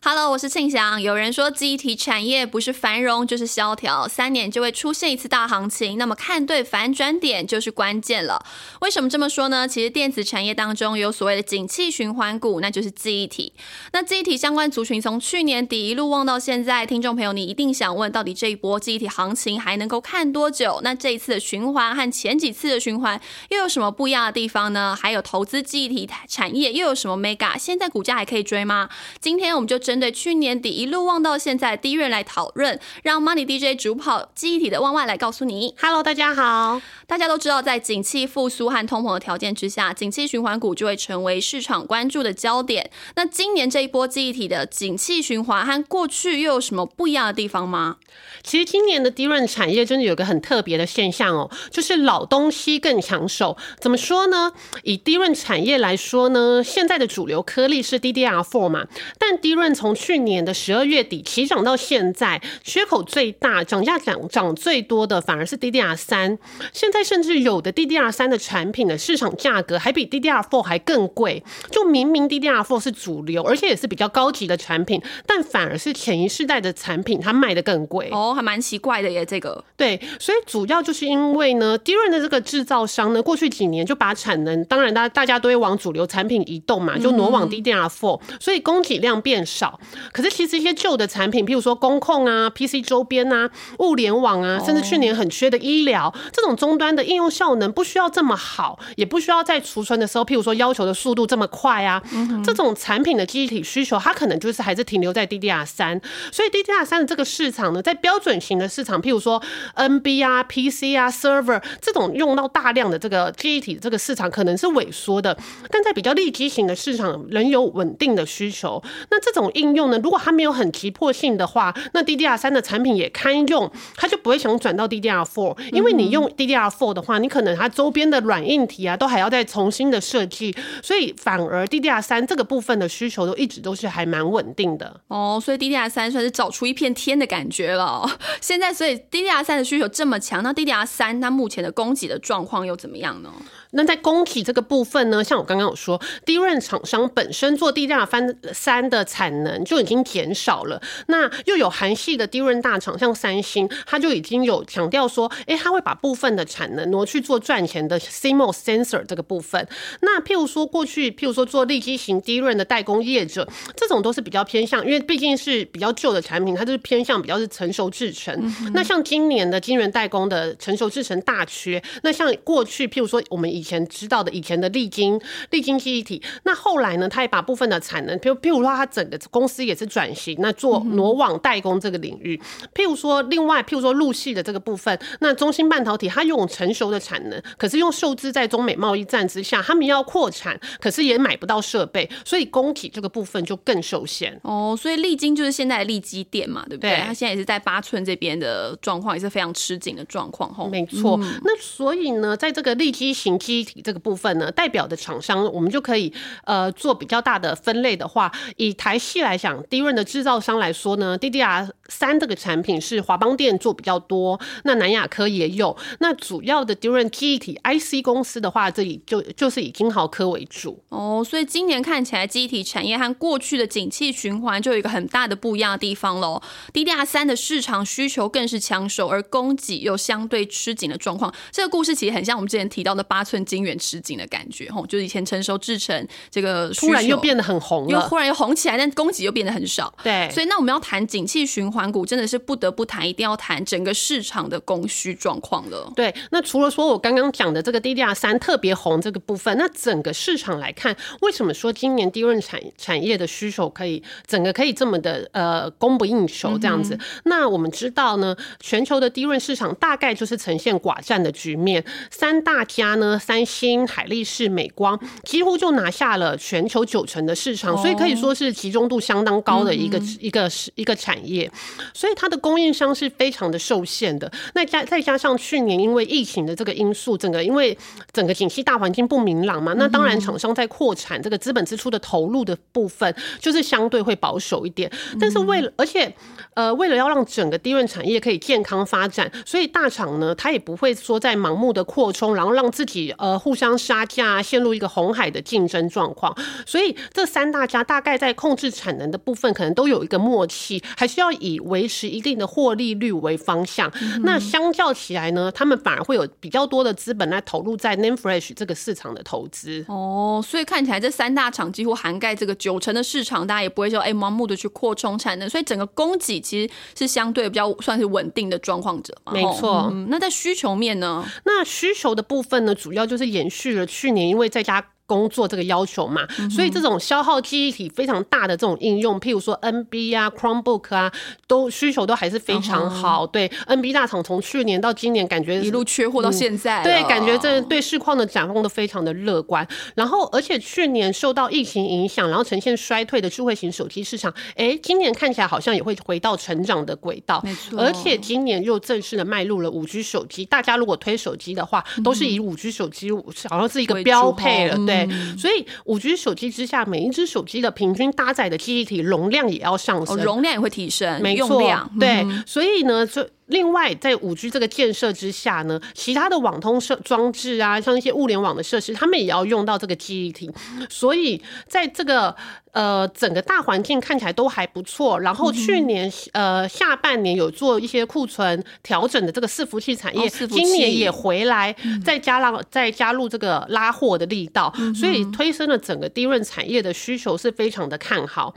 Hello，我是庆祥。有人说，记忆体产业不是繁荣就是萧条，三年就会出现一次大行情。那么看对反转点就是关键了。为什么这么说呢？其实电子产业当中有所谓的景气循环股，那就是记忆体。那记忆体相关族群从去年底一路望到现在，听众朋友你一定想问，到底这一波记忆体行情还能够看多久？那这一次的循环和前几次的循环又有什么不一样的地方呢？还有投资记忆体产业又有什么 mega？现在股价还可以追吗？今天我们就针对去年底一路望到现在第一任来讨论，让 Money DJ 主跑记忆体的万万来告诉你。Hello，大家好。大家都知道，在景气复苏和通膨的条件之下，景气循环股就会成为市场关注的焦点。那今年这一波记忆体的景气循环和过去又有什么不一样的地方吗？其实今年的低润产业真的有个很特别的现象哦，就是老东西更抢手。怎么说呢？以低润产业来说呢，现在的主流颗粒是 DDR4 嘛，但低润从去年的十二月底起涨到现在，缺口最大、涨价涨涨最多的反而是 DDR 三。现在甚至有的 DDR 三的产品的市场价格还比 DDR4 还更贵。就明明 DDR4 是主流，而且也是比较高级的产品，但反而是前一世代的产品它卖的更贵。哦，还蛮奇怪的耶，这个。对，所以主要就是因为呢，低润的这个制造商呢，过去几年就把产能，当然大大家都会往主流产品移动嘛，就挪往 DDR4，、所以供给量变少。可是其实一些旧的产品，譬如说工控啊、PC 周边啊、物联网啊，甚至去年很缺的医疗这种终端的应用效能，不需要这么好，也不需要在储存的时候，譬如说要求的速度这么快啊，这种产品的记忆体需求，它可能就是还是停留在 DDR 三，所以 DDR 三的这个市场呢，在标准型的市场，譬如说 NB 啊、PC 啊、Server 这种用到大量的这个记忆体这个市场，可能是萎缩的，但在比较立基型的市场仍有稳定的需求。那这种应用呢，如果它没有很急迫性的话，那 DDR 三的产品也堪用，它就不会想转到 DDR four，因为你用 DDR four 的话，你可能它周边的软硬体啊，都还要再重新的设计，所以反而 DDR 三这个部分的需求都一直都是还蛮稳定的。哦，所以 DDR 三算是找出一片天的感觉了哦。现在，所以 DDR 三的需求这么强，那 DDR 三它目前的供给的状况又怎么样呢？那在供给这个部分呢，像我刚刚有说，低润厂商本身做低价翻三三的产能就已经减少了，那又有韩系的低润大厂，像三星，它就已经有强调说，哎、它会把部分的产能挪去做赚钱的 CMOS sensor 这个部分。那譬如说过去，譬如说做立基型低润的代工业者，这种都是比较偏向，因为毕竟是比较旧的产品，它就是偏向比较是成熟制程。那像今年的晶圆代工的成熟制成大缺，那像过去譬如说我们以前知道的以前的利晶利晶记忆体，那后来呢，他也把部分的产能，譬如譬如说他整个公司也是转型，那做挪网代工这个领域。譬如说另外譬如说陆系的这个部分，那中芯半导体它用成熟的产能，可是用受制在中美贸易战之下，他们要扩产，可是也买不到设备，所以工体这个部分就更受限。哦，所以利晶就是现在的利基店嘛，对不对？对它现在也是在八寸这边的状况也是非常吃紧的状况，吼。没错，那所以呢，在这个利基型机体这个部分呢，代表的厂商，我们就可以呃做比较大的分类的话，以台系来讲，低润的制造商来说呢，DDR 三这个产品是华邦电做比较多，那南亚科也有，那主要的低润记忆体 IC 公司的话，这里就就是以金豪科为主。哦，所以今年看起来记忆体产业和过去的景气循环就有一个很大的不一样的地方喽。DDR 三的市场需求更是抢手，而供给又相对吃紧的状况。这个故事其实很像我们之前提到的八寸晶圆吃紧的感觉，吼，就是以前成熟制成这个需突然又变得很红了，又忽然又红起来，但供给又变得很少。对，所以，那我们要谈景气循环股，真的是不得不谈，一定要谈整个市场的供需状况了。对，那除了说我刚刚讲的这个 DDR 三特别红这个部分，那整个市场来看，为什么说今年低润产产业的需求可以整个可以这么的呃供不应求这样子？那我们知道呢，全球的低润市场大概就是呈现寡占的局面，三大家呢，三星、海力士、美光几乎就拿下了全球九成的市场，所以可以说是集中度相当高的一个、一个一个产业。所以它的供应商是非常的受限的。那加再加上去年因为疫情的这个因素，整个因为整个景气大环境不明朗嘛，那当然厂商在扩产这个资本支出的投入的部分，就是相对会保守一点。但是为了而且呃为了要让整个低润产业可以健康发展，所以大厂呢，它也不会说在盲目的扩充，然后让自己呃互相杀价，陷入一个红海的竞争状况。所以这三大家大概在控制产能的部分，可能都有一个默契，还是要以维持一定的获利率为方向。那相较起来呢，他们反而会有比较多的资本来投入在 Name Fresh 这个市场的投资。哦，所以看起来这三大厂几乎涵盖这个九成的市场，大家也不会说哎盲目的去扩充产能，所以整个供给其实是相对比较算是稳定的状况者。没错。嗯，那在需求面呢？那需求的部分呢，主要就是延续了去年因为在家。工作这个要求嘛，所以这种消耗记忆体非常大的这种应用，譬如说 NB 啊、Chromebook 啊，都需求都还是非常好。对，NB 大厂从去年到今年，感觉一路缺货到现在，对，感觉这对市况的展望都非常的乐观。然后，而且去年受到疫情影响，然后呈现衰退的智慧型手机市场，哎，今年看起来好像也会回到成长的轨道。没错，而且今年又正式的迈入了五 G 手机，大家如果推手机的话，都是以五 G 手机好像是一个标配了，对。所以五 G 手机之下，每一只手机的平均搭载的记忆体容量也要上升，容量也会提升，没错，对。所以呢，就。另外，在五 G 这个建设之下呢，其他的网通设装置啊，像一些物联网的设施，他们也要用到这个记忆体。所以，在这个呃整个大环境看起来都还不错。然后去年呃下半年有做一些库存调整的这个伺服器产业，今年也回来，再加上再加入这个拉货的力道，所以推升了整个低润产业的需求是非常的看好。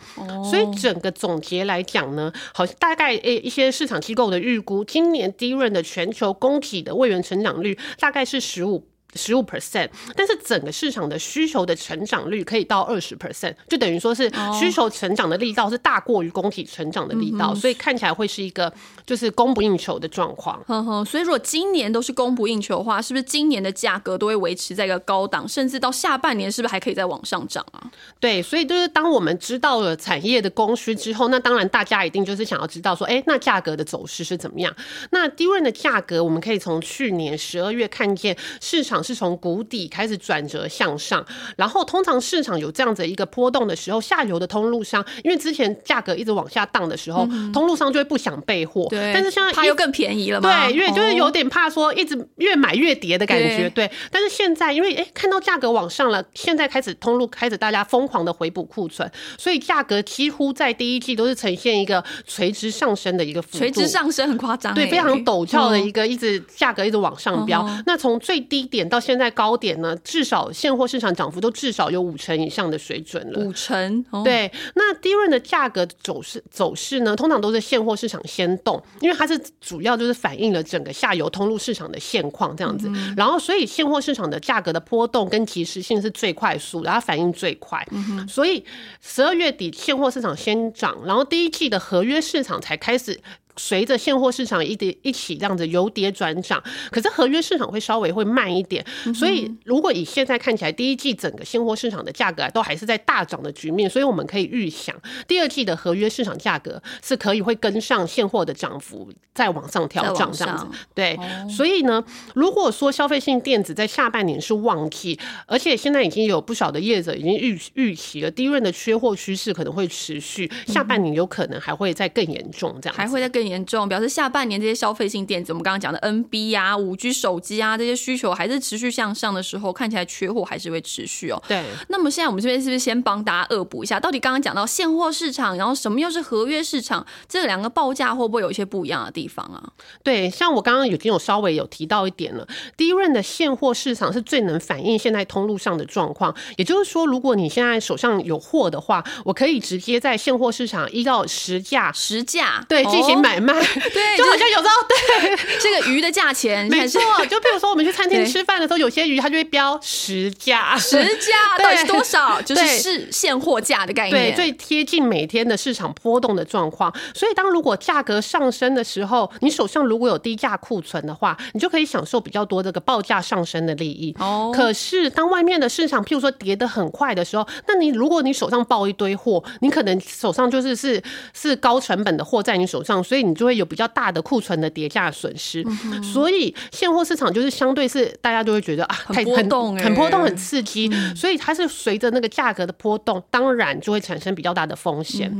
所以整个总结来讲呢，好像大概诶一些市场机构的预估。今年低润的全球供给的位元成长率大概是十五。十五 percent，但是整个市场的需求的成长率可以到二十 percent，就等于说是需求成长的力道是大过于供体成长的力道，所以看起来会是一个就是供不应求的状况。呵呵，所以如果今年都是供不应求的话，是不是今年的价格都会维持在一个高档，甚至到下半年是不是还可以再往上涨啊？对，所以就是当我们知道了产业的供需之后，那当然大家一定就是想要知道说，哎，那价格的走势是怎么样？那低润的价格，我们可以从去年十二月看见市场。是从谷底开始转折向上，然后通常市场有这样子一个波动的时候，下游的通路商，因为之前价格一直往下荡的时候，通路商就会不想备货，对。但是现在它又更便宜了嘛，对，因为就是有点怕说一直越买越跌的感觉，对。但是现在因为哎看到价格往上了，现在开始通路开始大家疯狂的回补库存，所以价格几乎在第一季都是呈现一个垂直上升的一个幅度，垂直上升很夸张，对，非常陡峭的一个一直价格一直往上飙。那从最低点到现在高点呢，至少现货市场涨幅都至少有五成以上的水准了。五成，对。那低润的价格走势走势呢，通常都是现货市场先动，因为它是主要就是反映了整个下游通路市场的现况这样子。然后，所以现货市场的价格的波动跟及时性是最快速，然后反应最快。所以十二月底现货市场先涨，然后第一季的合约市场才开始。随着现货市场一跌一起这样子由跌转涨，可是合约市场会稍微会慢一点，所以如果以现在看起来，第一季整个现货市场的价格都还是在大涨的局面，所以我们可以预想第二季的合约市场价格是可以会跟上现货的涨幅再往上调涨这样子。对，所以呢，如果说消费性电子在下半年是旺季，而且现在已经有不少的业者已经预预期了低润的缺货趋势可能会持续，下半年有可能还会再更严重这样，还会再更。严重，表示下半年这些消费性电子，我们刚刚讲的 NB 啊、五 G 手机啊这些需求还是持续向上的时候，看起来缺货还是会持续哦。对。那么现在我们这边是不是先帮大家恶补一下，到底刚刚讲到现货市场，然后什么又是合约市场，这两个报价会不会有一些不一样的地方啊？对，像我刚刚已经有稍微有提到一点了，第一润的现货市场是最能反映现在通路上的状况。也就是说，如果你现在手上有货的话，我可以直接在现货市场依照实价实价对进行买。买卖，对，就好像有时候对。这个鱼的价钱，没错，就比如说我们去餐厅吃饭的时候，有些鱼它就会标实价，实价 到底是多少？就是是现货价的概念，对，最贴近每天的市场波动的状况。所以当如果价格上升的时候，你手上如果有低价库存的话，你就可以享受比较多这个报价上升的利益。哦，可是当外面的市场譬如说跌得很快的时候，那你如果你手上抱一堆货，你可能手上就是是是高成本的货在你手上，所以你就会有比较大的库存的叠价损失。所以现货市场就是相对是大家就会觉得啊，很波动，很波动，很刺激。所以它是随着那个价格的波动，当然就会产生比较大的风险。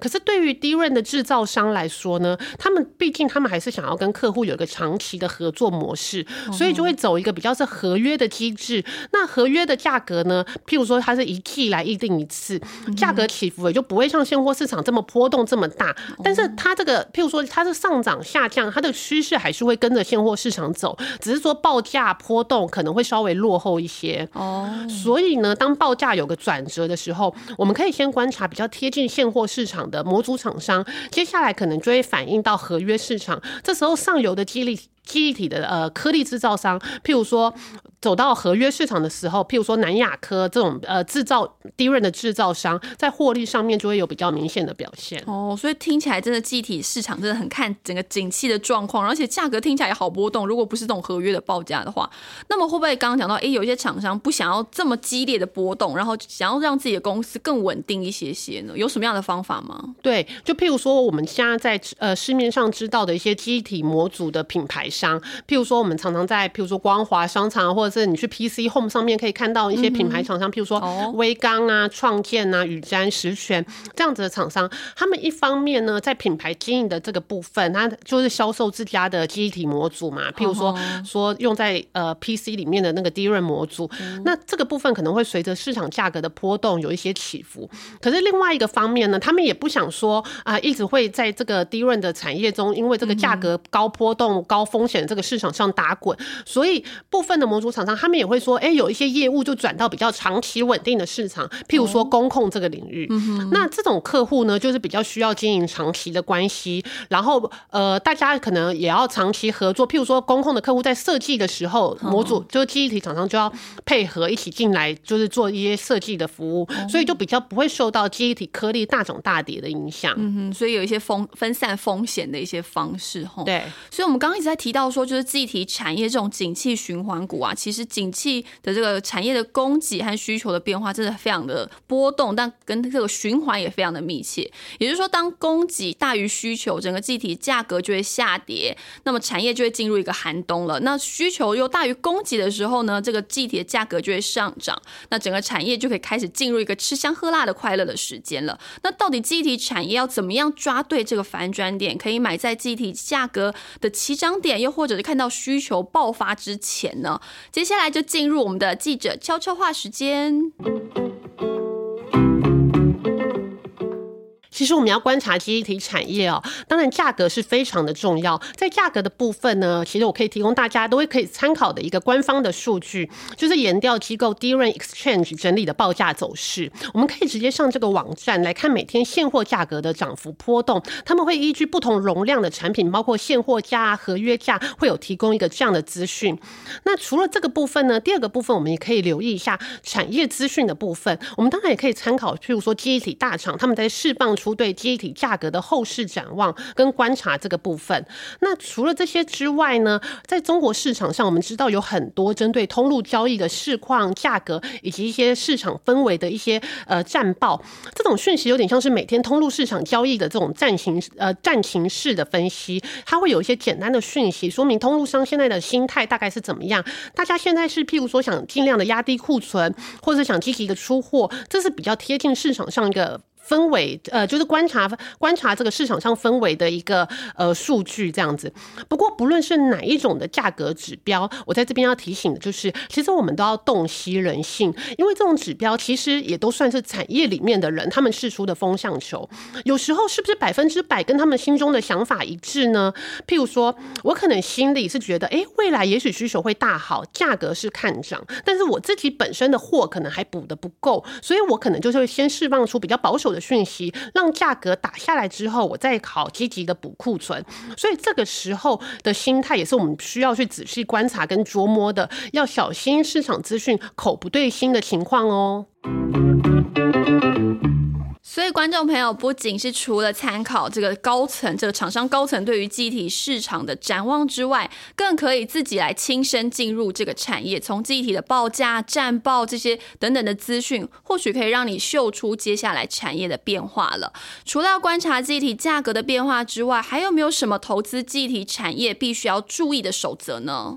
可是对于低润的制造商来说呢，他们毕竟他们还是想要跟客户有一个长期的合作模式，所以就会走一个比较是合约的机制。那合约的价格呢，譬如说它是一季来议定一次，价格起伏也就不会像现货市场这么波动这么大。但是它这个譬如说它是上涨下降，它的趋势还是会跟着现货市场走，只是说报价波动可能会稍微落后一些。哦，所以呢，当报价有个转折的时候，我们可以先观察比较贴近现货市场的模组厂商，接下来可能就会反映到合约市场。这时候上游的激励。记忆体的呃颗粒制造商，譬如说走到合约市场的时候，譬如说南亚科这种呃制造低润的制造商，在获利上面就会有比较明显的表现。哦，所以听起来真的记忆体市场真的很看整个景气的状况，而且价格听起来也好波动。如果不是这种合约的报价的话，那么会不会刚刚讲到，哎，有一些厂商不想要这么激烈的波动，然后想要让自己的公司更稳定一些些呢？有什么样的方法吗？对，就譬如说我们现在在呃市面上知道的一些记忆体模组的品牌。商，譬如说，我们常常在，譬如说光华商场，或者是你去 PC Home 上面可以看到一些品牌厂商，譬如说微刚啊、创建啊、宇瞻、实权这样子的厂商，他们一方面呢，在品牌经营的这个部分，它就是销售自家的记忆体模组嘛，譬如说说用在呃 PC 里面的那个 DRAM 模组，那这个部分可能会随着市场价格的波动有一些起伏。可是另外一个方面呢，他们也不想说啊，一直会在这个 DRAM 的产业中，因为这个价格高波动、高风。风险这个市场上打滚，所以部分的模组厂商他们也会说，哎，有一些业务就转到比较长期稳定的市场，譬如说工控这个领域。那这种客户呢，就是比较需要经营长期的关系，然后呃，大家可能也要长期合作。譬如说工控的客户在设计的时候，模组就是记忆体厂商就要配合一起进来，就是做一些设计的服务，所以就比较不会受到记忆体颗粒大涨大跌的影响。嗯哼，所以有一些风分散风险的一些方式。哈，对。所以我们刚刚一直在提。到说就是忆体产业这种景气循环股啊，其实景气的这个产业的供给和需求的变化真的非常的波动，但跟这个循环也非常的密切。也就是说，当供给大于需求，整个忆体价格就会下跌，那么产业就会进入一个寒冬了。那需求又大于供给的时候呢，这个忆体的价格就会上涨，那整个产业就可以开始进入一个吃香喝辣的快乐的时间了。那到底忆体产业要怎么样抓对这个反转点，可以买在忆体价格的起涨点？或者是看到需求爆发之前呢？接下来就进入我们的记者悄悄话时间。其实我们要观察记忆体产业哦，当然价格是非常的重要。在价格的部分呢，其实我可以提供大家都会可以参考的一个官方的数据，就是研调机构 DRAM Exchange 整理的报价走势。我们可以直接上这个网站来看每天现货价格的涨幅波动。他们会依据不同容量的产品，包括现货价、合约价，会有提供一个这样的资讯。那除了这个部分呢，第二个部分我们也可以留意一下产业资讯的部分。我们当然也可以参考，譬如说记忆体大厂他们在释放出。对记忆体价格的后市展望跟观察这个部分，那除了这些之外呢，在中国市场上，我们知道有很多针对通路交易的市况、价格以及一些市场氛围的一些呃战报，这种讯息有点像是每天通路市场交易的这种战情呃战情式的分析，它会有一些简单的讯息，说明通路商现在的心态大概是怎么样。大家现在是譬如说想尽量的压低库存，或者想积极的出货，这是比较贴近市场上一个。氛围，呃，就是观察观察这个市场上氛围的一个呃数据这样子。不过，不论是哪一种的价格指标，我在这边要提醒的就是，其实我们都要洞悉人性，因为这种指标其实也都算是产业里面的人他们试出的风向球。有时候是不是百分之百跟他们心中的想法一致呢？譬如说，我可能心里是觉得，哎，未来也许需求会大好，价格是看涨，但是我自己本身的货可能还补的不够，所以我可能就是会先释放出比较保守。讯息，让价格打下来之后，我再好积极的补库存。所以这个时候的心态也是我们需要去仔细观察跟琢磨的，要小心市场资讯口不对心的情况哦。观众朋友不仅是除了参考这个高层、这个厂商高层对于机体市场的展望之外，更可以自己来亲身进入这个产业，从机体的报价、战报这些等等的资讯，或许可以让你嗅出接下来产业的变化了。除了观察机体价格的变化之外，还有没有什么投资机体产业必须要注意的守则呢？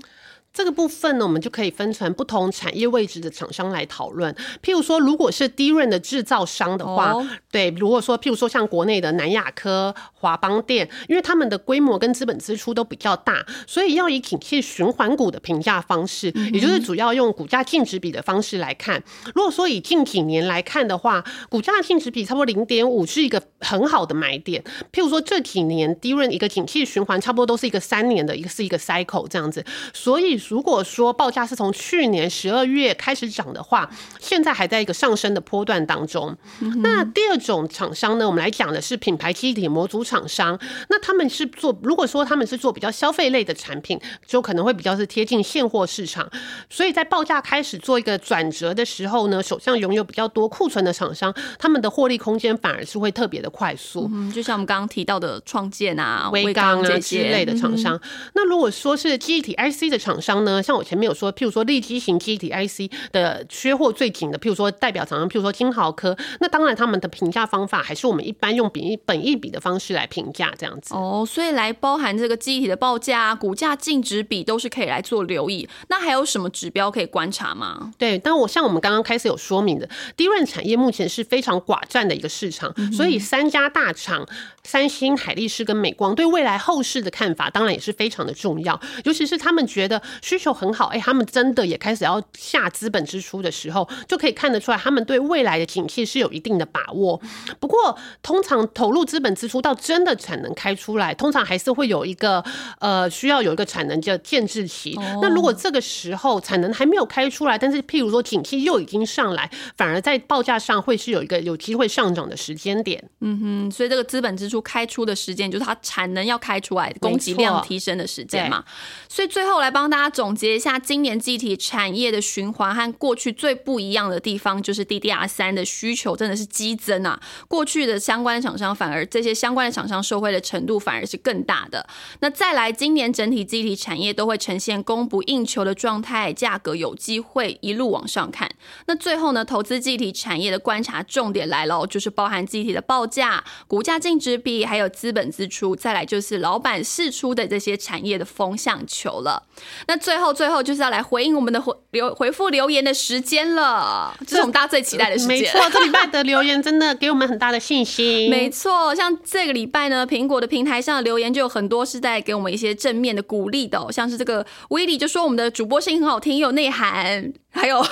这个部分呢，我们就可以分成不同产业位置的厂商来讨论。譬如说，如果是低润的制造商的话，对，如果说譬如说像国内的南亚科、华邦电，因为他们的规模跟资本支出都比较大，所以要以景气循环股的评价方式，也就是主要用股价净值比的方式来看。如果说以近几年来看的话，股价净值比差不多零点五是一个很好的买点。譬如说这几年低润一个景气循环差不多都是一个三年的一个是一个 cycle 这样子，所以。如果说报价是从去年十二月开始涨的话，现在还在一个上升的波段当中。那第二种厂商呢，我们来讲的是品牌机体模组厂商。那他们是做，如果说他们是做比较消费类的产品，就可能会比较是贴近现货市场。所以在报价开始做一个转折的时候呢，手上拥有比较多库存的厂商，他们的获利空间反而是会特别的快速。嗯，就像我们刚刚提到的创建啊、微刚啊之类的厂商。那如果说是机体 IC 的厂商。商呢，像我前面有说，譬如说立基型机体 IC 的缺货最紧的，譬如说代表厂商，譬如说金豪科，那当然他们的评价方法还是我们一般用比本一比的方式来评价这样子。哦，所以来包含这个机体的报价、股价净值比都是可以来做留意。那还有什么指标可以观察吗？对，但我像我们刚刚开始有说明的，低润产业目前是非常寡占的一个市场，所以三家大厂三星、海力士跟美光对未来后市的看法，当然也是非常的重要，尤其是他们觉得。需求很好，哎，他们真的也开始要下资本支出的时候，就可以看得出来，他们对未来的景气是有一定的把握。不过，通常投入资本支出到真的产能开出来，通常还是会有一个呃需要有一个产能叫建制期。那如果这个时候产能还没有开出来，但是譬如说景气又已经上来，反而在报价上会是有一个有机会上涨的时间点。嗯哼，所以这个资本支出开出的时间，就是它产能要开出来，供给量提升的时间嘛。所以最后来帮大家。总结一下，今年机体产业的循环和过去最不一样的地方，就是 DDR 三的需求真的是激增啊！过去的相关厂商，反而这些相关的厂商受惠的程度反而是更大的。那再来，今年整体机体产业都会呈现供不应求的状态，价格有机会一路往上看。那最后呢，投资集体产业的观察重点来了，就是包含集体的报价、股价净值比，还有资本支出，再来就是老板释出的这些产业的风向球了。那最后，最后就是要来回应我们的回留回复留言的时间了，这是我们大家最期待的时间。没错，这礼拜的留言真的给我们很大的信心。没错，像这个礼拜呢，苹果的平台上的留言就有很多是在给我们一些正面的鼓励的，像是这个威利就说我们的主播声音很好听，又有内涵。还有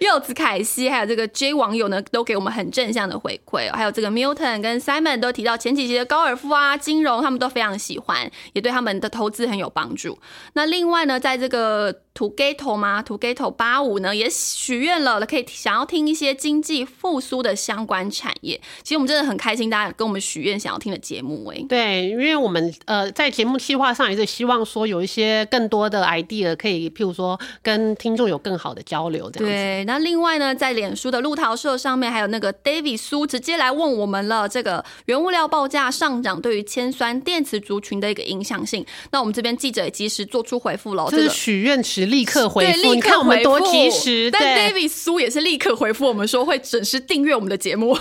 柚子凯西，还有这个 J 网友呢，都给我们很正向的回馈。还有这个 Milton 跟 Simon 都提到前几集的高尔夫啊、金融，他们都非常喜欢，也对他们的投资很有帮助。那另外呢，在这个。To Gato 吗？To Gato 八五呢也许愿了，可以想要听一些经济复苏的相关产业。其实我们真的很开心，大家跟我们许愿想要听的节目哎。对，因为我们呃在节目计划上也是希望说有一些更多的 idea 可以，譬如说跟听众有更好的交流这样对，那另外呢，在脸书的路桃社上面，还有那个 David 苏直接来问我们了，这个原物料报价上涨对于铅酸电池族群的一个影响性。那我们这边记者也及时做出回复了，这是许愿池。立刻回复，你看我们多及时。但 David 苏也是立刻回复我们说会准时订阅我们的节目，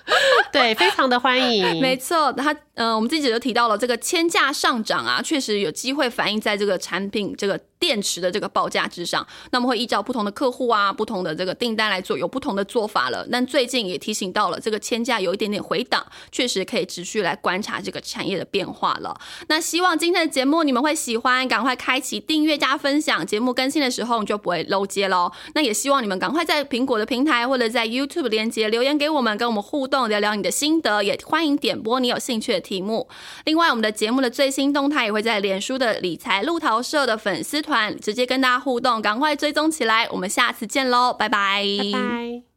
对，非常的欢迎。没错，他呃，我们自己就提到了这个铅价上涨啊，确实有机会反映在这个产品这个。电池的这个报价之上，那么会依照不同的客户啊、不同的这个订单来做，有不同的做法了。但最近也提醒到了，这个铅价有一点点回档，确实可以持续来观察这个产业的变化了。那希望今天的节目你们会喜欢，赶快开启订阅加分享，节目更新的时候你就不会漏接喽。那也希望你们赶快在苹果的平台或者在 YouTube 连接留言给我们，跟我们互动，聊聊你的心得，也欢迎点播你有兴趣的题目。另外，我们的节目的最新动态也会在脸书的理财路桃社的粉丝团直接跟大家互动，赶快追踪起来！我们下次见喽，拜拜，拜拜。